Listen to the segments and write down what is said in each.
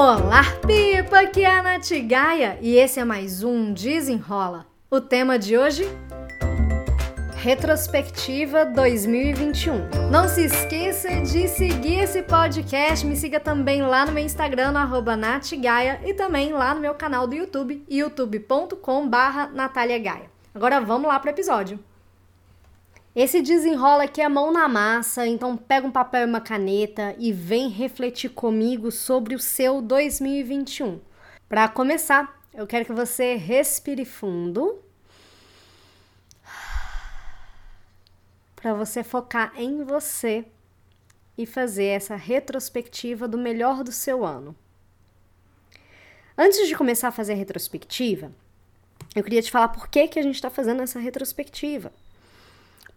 Olá, Pipa! Aqui é a Nath Gaia e esse é mais um Desenrola. O tema de hoje? Retrospectiva 2021. Não se esqueça de seguir esse podcast, me siga também lá no meu Instagram, no natgaia, e também lá no meu canal do YouTube, youtube.com Agora vamos lá pro episódio. Esse desenrola aqui é mão na massa, então pega um papel e uma caneta e vem refletir comigo sobre o seu 2021. Para começar, eu quero que você respire fundo. Para você focar em você e fazer essa retrospectiva do melhor do seu ano. Antes de começar a fazer a retrospectiva, eu queria te falar por que, que a gente está fazendo essa retrospectiva.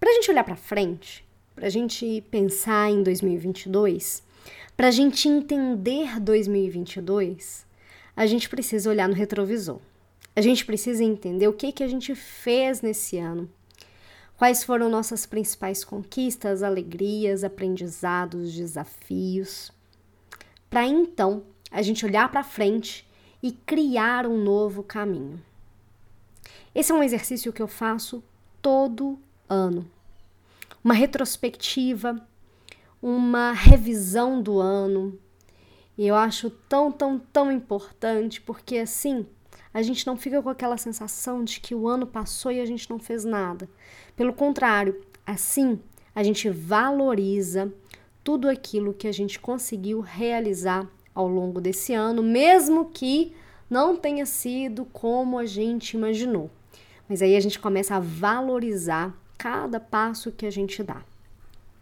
Para a gente olhar para frente, para a gente pensar em 2022, para a gente entender 2022, a gente precisa olhar no retrovisor. A gente precisa entender o que, que a gente fez nesse ano, quais foram nossas principais conquistas, alegrias, aprendizados, desafios, para então a gente olhar para frente e criar um novo caminho. Esse é um exercício que eu faço todo ano. Uma retrospectiva, uma revisão do ano. E eu acho tão, tão, tão importante, porque assim a gente não fica com aquela sensação de que o ano passou e a gente não fez nada. Pelo contrário, assim a gente valoriza tudo aquilo que a gente conseguiu realizar ao longo desse ano, mesmo que não tenha sido como a gente imaginou. Mas aí a gente começa a valorizar cada passo que a gente dá.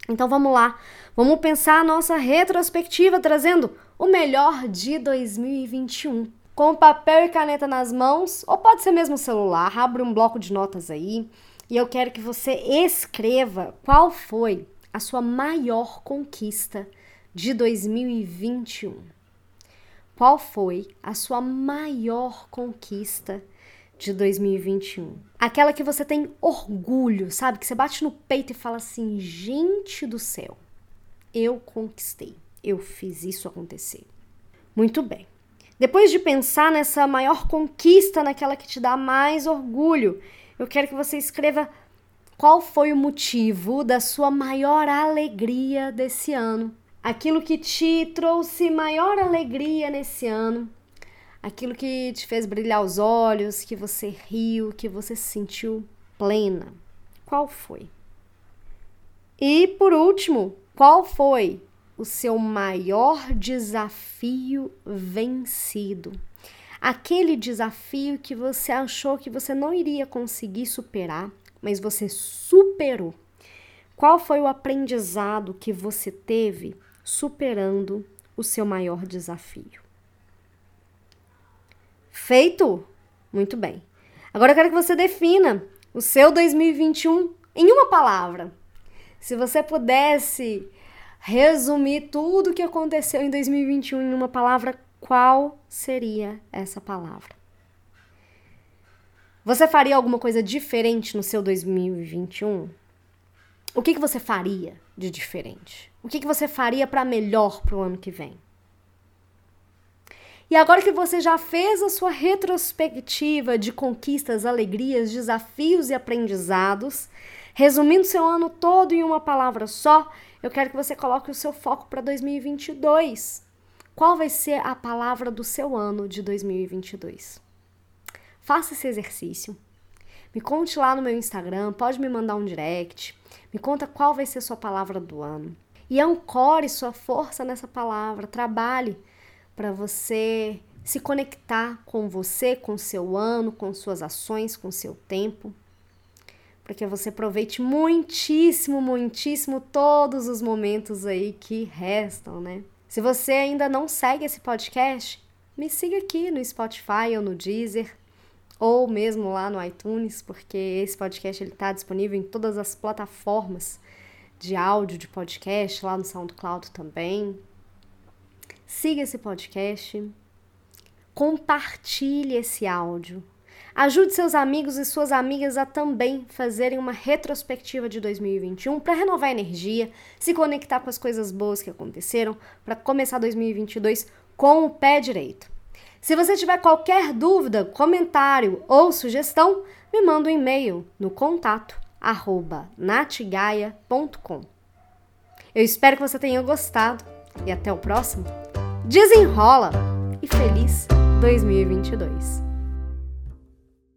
Então vamos lá, vamos pensar a nossa retrospectiva trazendo o melhor de 2021. Com papel e caneta nas mãos, ou pode ser mesmo celular, abre um bloco de notas aí e eu quero que você escreva qual foi a sua maior conquista de 2021. Qual foi a sua maior conquista de 2021. Aquela que você tem orgulho, sabe? Que você bate no peito e fala assim: gente do céu, eu conquistei, eu fiz isso acontecer. Muito bem. Depois de pensar nessa maior conquista, naquela que te dá mais orgulho, eu quero que você escreva qual foi o motivo da sua maior alegria desse ano. Aquilo que te trouxe maior alegria nesse ano aquilo que te fez brilhar os olhos, que você riu, que você se sentiu plena. Qual foi? E por último, qual foi o seu maior desafio vencido? Aquele desafio que você achou que você não iria conseguir superar, mas você superou. Qual foi o aprendizado que você teve superando o seu maior desafio? Feito? Muito bem. Agora eu quero que você defina o seu 2021 em uma palavra. Se você pudesse resumir tudo o que aconteceu em 2021 em uma palavra, qual seria essa palavra? Você faria alguma coisa diferente no seu 2021? O que, que você faria de diferente? O que, que você faria para melhor para o ano que vem? E agora que você já fez a sua retrospectiva de conquistas, alegrias, desafios e aprendizados, resumindo seu ano todo em uma palavra só, eu quero que você coloque o seu foco para 2022. Qual vai ser a palavra do seu ano de 2022? Faça esse exercício. Me conte lá no meu Instagram, pode me mandar um direct. Me conta qual vai ser a sua palavra do ano. E ancore sua força nessa palavra. Trabalhe para você se conectar com você, com seu ano, com suas ações, com seu tempo, para que você aproveite muitíssimo, muitíssimo todos os momentos aí que restam, né? Se você ainda não segue esse podcast, me siga aqui no Spotify ou no Deezer, ou mesmo lá no iTunes, porque esse podcast ele está disponível em todas as plataformas de áudio de podcast, lá no SoundCloud também siga esse podcast, compartilhe esse áudio. Ajude seus amigos e suas amigas a também fazerem uma retrospectiva de 2021 para renovar a energia, se conectar com as coisas boas que aconteceram, para começar 2022 com o pé direito. Se você tiver qualquer dúvida, comentário ou sugestão, me manda um e-mail no contato natigaia.com. Eu espero que você tenha gostado e até o próximo. Desenrola e feliz 2022!